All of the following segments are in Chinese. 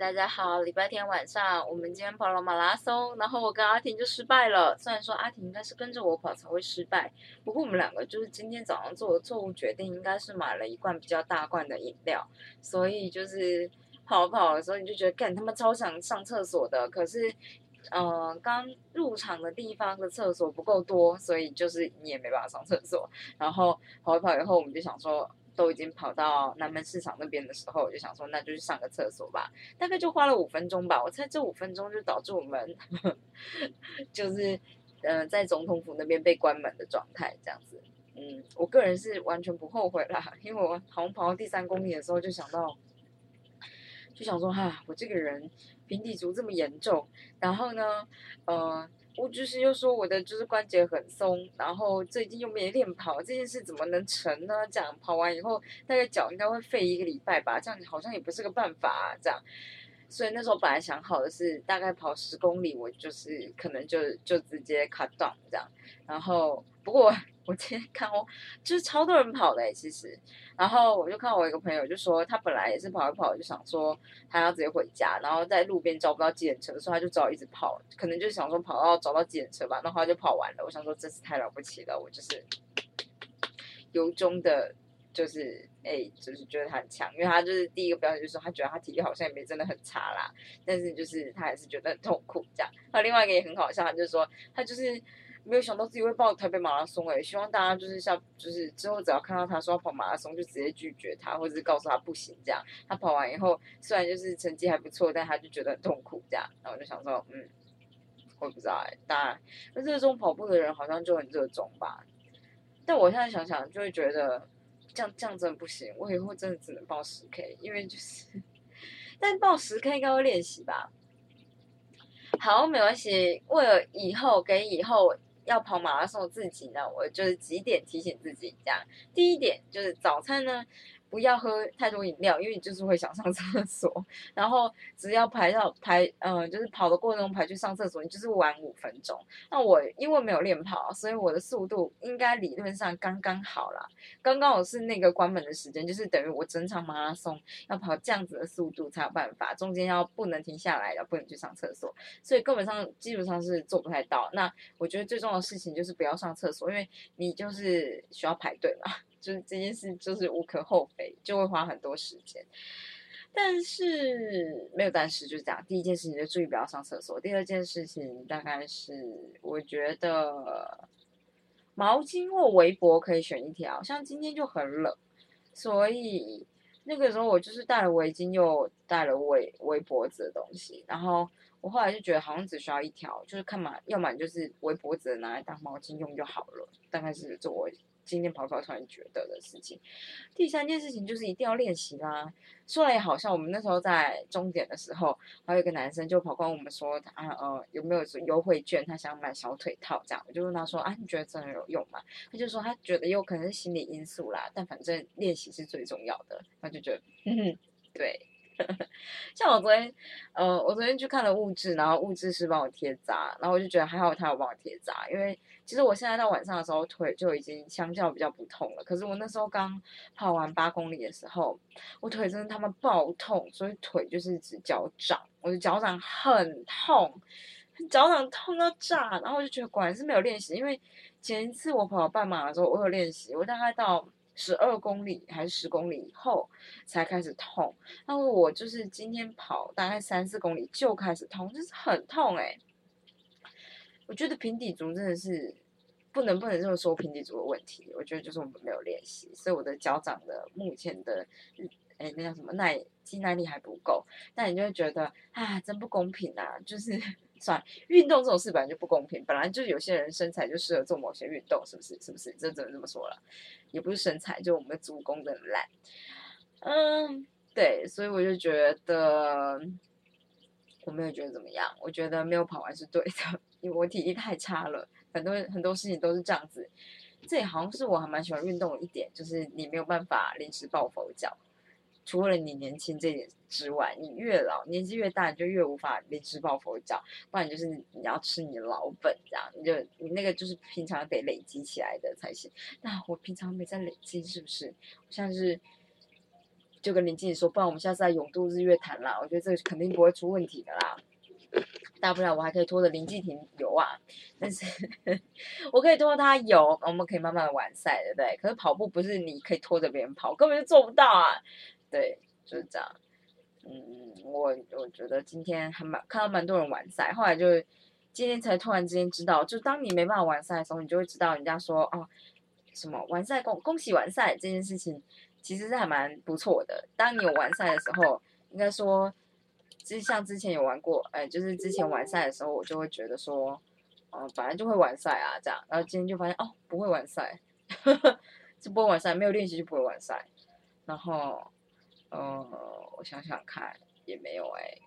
大家好，礼拜天晚上我们今天跑了马拉松，然后我跟阿婷就失败了。虽然说阿婷应该是跟着我跑才会失败，不过我们两个就是今天早上做的错误决定，应该是买了一罐比较大罐的饮料，所以就是跑跑的时候你就觉得，干他妈超想上厕所的，可是，呃，刚入场的地方的厕所不够多，所以就是你也没办法上厕所。然后跑一跑以后，我们就想说。都已经跑到南门市场那边的时候，我就想说，那就去上个厕所吧。大概就花了五分钟吧。我猜这五分钟就导致我们 就是呃在总统府那边被关门的状态，这样子。嗯，我个人是完全不后悔啦，因为我好像跑到第三公里的时候就想到，就想说哈，我这个人平底足这么严重，然后呢，呃。我就是又说我的就是关节很松，然后最近又没练跑，这件事怎么能成呢？这样跑完以后，大概脚应该会废一个礼拜吧，这样好像也不是个办法。这样，所以那时候本来想好的是大概跑十公里，我就是可能就就直接 cut down 这样，然后不过。我今天看哦，就是超多人跑的哎，其实，然后我就看我一个朋友就说，他本来也是跑一跑，就想说他要直接回家，然后在路边找不到计程车，所以他就只好一直跑，可能就想说跑到找到计程车吧，然后他就跑完了。我想说真是太了不起了，我就是 由衷的，就是哎，就是觉得他很强，因为他就是第一个表现就是说他觉得他体力好像也没真的很差啦，但是就是他还是觉得很痛苦这样。还有另外一个也很好笑，他就是说他就是。没有想到自己会报台北马拉松诶，希望大家就是像就是之后只要看到他说要跑马拉松，就直接拒绝他，或者是告诉他不行这样。他跑完以后，虽然就是成绩还不错，但他就觉得很痛苦这样。然后我就想说，嗯，我不知道哎，当然那热衷跑步的人好像就很热衷吧。但我现在想想，就会觉得这样这样真的不行，我以后真的只能报十 K，因为就是，但报十 K 应该会练习吧。好，没关系，为了以后给以后。要跑马拉松自己呢，我就是几点提醒自己这样。第一点就是早餐呢。不要喝太多饮料，因为你就是会想上厕所。然后只要排到排，嗯，就是跑的过程中排去上厕所，你就是晚五分钟。那我因为没有练跑，所以我的速度应该理论上刚刚好啦，刚刚好是那个关门的时间，就是等于我整场马拉松要跑这样子的速度才有办法，中间要不能停下来的，不能去上厕所，所以根本上基本上是做不太到。那我觉得最重要的事情就是不要上厕所，因为你就是需要排队嘛。就是这件事，就是无可厚非，就会花很多时间。但是没有但是，就是这样。第一件事情就注意不要上厕所。第二件事情大概是，我觉得毛巾或围脖可以选一条。像今天就很冷，所以那个时候我就是戴了围巾，又戴了围围脖子的东西。然后我后来就觉得好像只需要一条，就是看嘛，要么就是围脖子拿来当毛巾用就好了。大概是这我。今天跑跑突然觉得的事情，第三件事情就是一定要练习啦。说来也好像我们那时候在终点的时候，还有一个男生就跑过我们说，啊呃有没有优惠券，他想买小腿套这样。我就问他说，啊你觉得真的有用吗？他就说他觉得有可能是心理因素啦，但反正练习是最重要的。他就觉得，对。像我昨天，呃，我昨天去看了物质，然后物质是帮我贴扎，然后我就觉得还好他有帮我贴扎，因为其实我现在到晚上的时候腿就已经相较比较不痛了。可是我那时候刚跑完八公里的时候，我腿真的他妈爆痛，所以腿就是指脚掌，我的脚掌很痛，脚掌痛到炸，然后我就觉得果然是没有练习，因为前一次我跑半马的时候我有练习，我大概到。十二公里还是十公里以后才开始痛，那我就是今天跑大概三四公里就开始痛，就是很痛哎。我觉得平底足真的是不能不能这么说平底足的问题，我觉得就是我们没有练习，所以我的脚掌的目前的哎那叫什么耐肌耐力还不够，那你就会觉得啊真不公平啊，就是。算运动这种事本来就不公平，本来就有些人身材就适合做某些运动，是不是？是不是？这只能这么说了，也不是身材，就我们的足弓的烂。嗯，对，所以我就觉得我没有觉得怎么样，我觉得没有跑完是对的，因为我体力太差了，很多很多事情都是这样子。这也好像是我还蛮喜欢运动的一点，就是你没有办法临时抱佛脚。除了你年轻这点之外，你越老年纪越大，你就越无法临时抱佛脚，不然就是你要吃你老本，这样你就你那个就是平常得累积起来的才行。那我平常没在累积，是不是？像是就跟林静说，不然我们下次在永渡日月潭啦，我觉得这个肯定不会出问题的啦。大不了我还可以拖着林继廷游啊，但是 我可以拖他游，我们可以慢慢的完赛，对不对？可是跑步不是你可以拖着别人跑，根本就做不到啊。对，就是这样。嗯，我我觉得今天还蛮看到蛮多人完赛，后来就今天才突然之间知道，就当你没办法完赛的时候，你就会知道人家说哦什么完赛恭恭喜完赛这件事情，其实是还蛮不错的。当你有完赛的时候，应该说。就是像之前有玩过，哎，就是之前完赛的时候，我就会觉得说，嗯，本来就会完赛啊，这样，然后今天就发现哦，不会完赛，就不会完赛，没有练习就不会完赛，然后，哦，我想想看，也没有哎，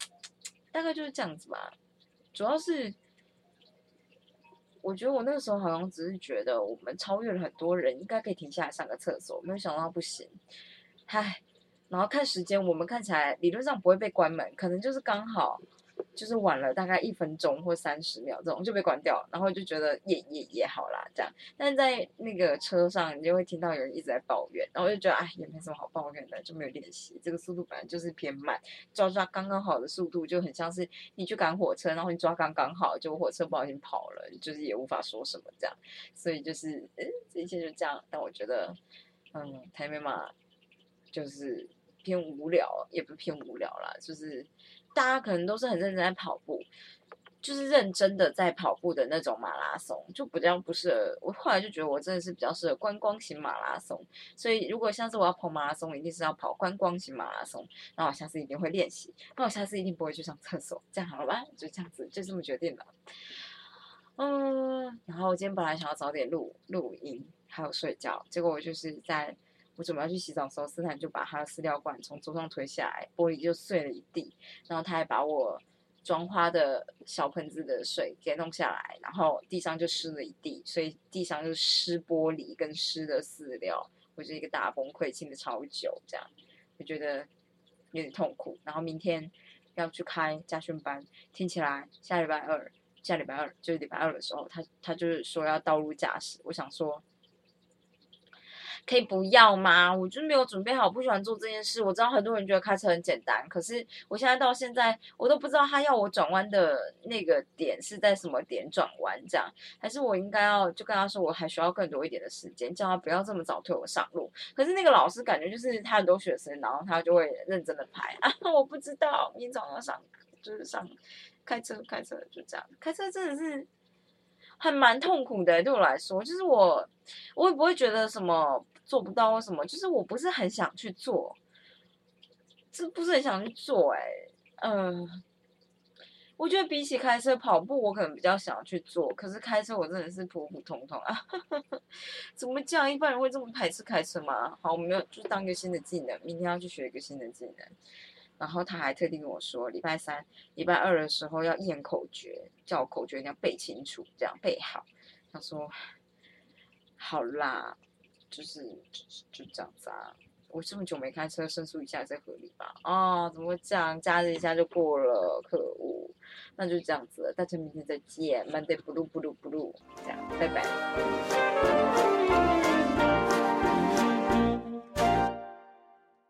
大概就是这样子吧，主要是，我觉得我那个时候好像只是觉得我们超越了很多人，应该可以停下来上个厕所，没有想到不行，唉。然后看时间，我们看起来理论上不会被关门，可能就是刚好就是晚了大概一分钟或三十秒这种就被关掉，然后就觉得也也也好啦这样。但在那个车上，你就会听到有人一直在抱怨，然后就觉得哎也没什么好抱怨的，就没有练习，这个速度本来就是偏慢，抓抓刚刚好的速度就很像是你去赶火车，然后你抓刚刚好，就火车不小心跑了，就是也无法说什么这样。所以就是嗯，这一切就这样。但我觉得嗯，台美嘛，就是。偏无聊，也不偏无聊啦，就是大家可能都是很认真在跑步，就是认真的在跑步的那种马拉松，就比较不适合。我后来就觉得我真的是比较适合观光型马拉松，所以如果下次我要跑马拉松，一定是要跑观光型马拉松。那我下次一定会练习，那我下次一定不会去上厕所，这样好了吧？就这样子，就这么决定了。嗯，然后我今天本来想要早点录录音，还有睡觉，结果我就是在。我准备要去洗澡的时候，斯坦就把他的饲料罐从桌上推下来，玻璃就碎了一地。然后他还把我装花的小盆子的水给弄下来，然后地上就湿了一地，所以地上就湿玻璃跟湿的饲料，我就一个大崩溃，清的超久，这样我觉得有点痛苦。然后明天要去开家训班，听起来下礼拜二，下礼拜二就是礼拜二的时候，他他就是说要道路驾驶，我想说。可以不要吗？我就没有准备好，不喜欢做这件事。我知道很多人觉得开车很简单，可是我现在到现在，我都不知道他要我转弯的那个点是在什么点转弯，这样还是我应该要就跟他说，我还需要更多一点的时间，叫他不要这么早推我上路。可是那个老师感觉就是他很多学生，然后他就会认真的排啊，我不知道，明天早上上就是上开车开车就这样，开车真的是。还蛮痛苦的，对我来说，就是我，我也不会觉得什么做不到或什么，就是我不是很想去做，这不是很想去做，哎，嗯，我觉得比起开车、跑步，我可能比较想要去做，可是开车我真的是普普通通啊，怎么这样？一般人会这么排斥开车吗？好，我们要就当一个新的技能，明天要去学一个新的技能。然后他还特地跟我说，礼拜三、礼拜二的时候要念口诀，叫我口诀一定要背清楚，这样背好。他说：“好啦，就是就这样子啊。我这么久没开车，申诉一下再合理吧？啊，怎么会这样？加日一下就过了，可恶！那就这样子了，大家明天再见，Monday blue blue blue，这样，拜拜。”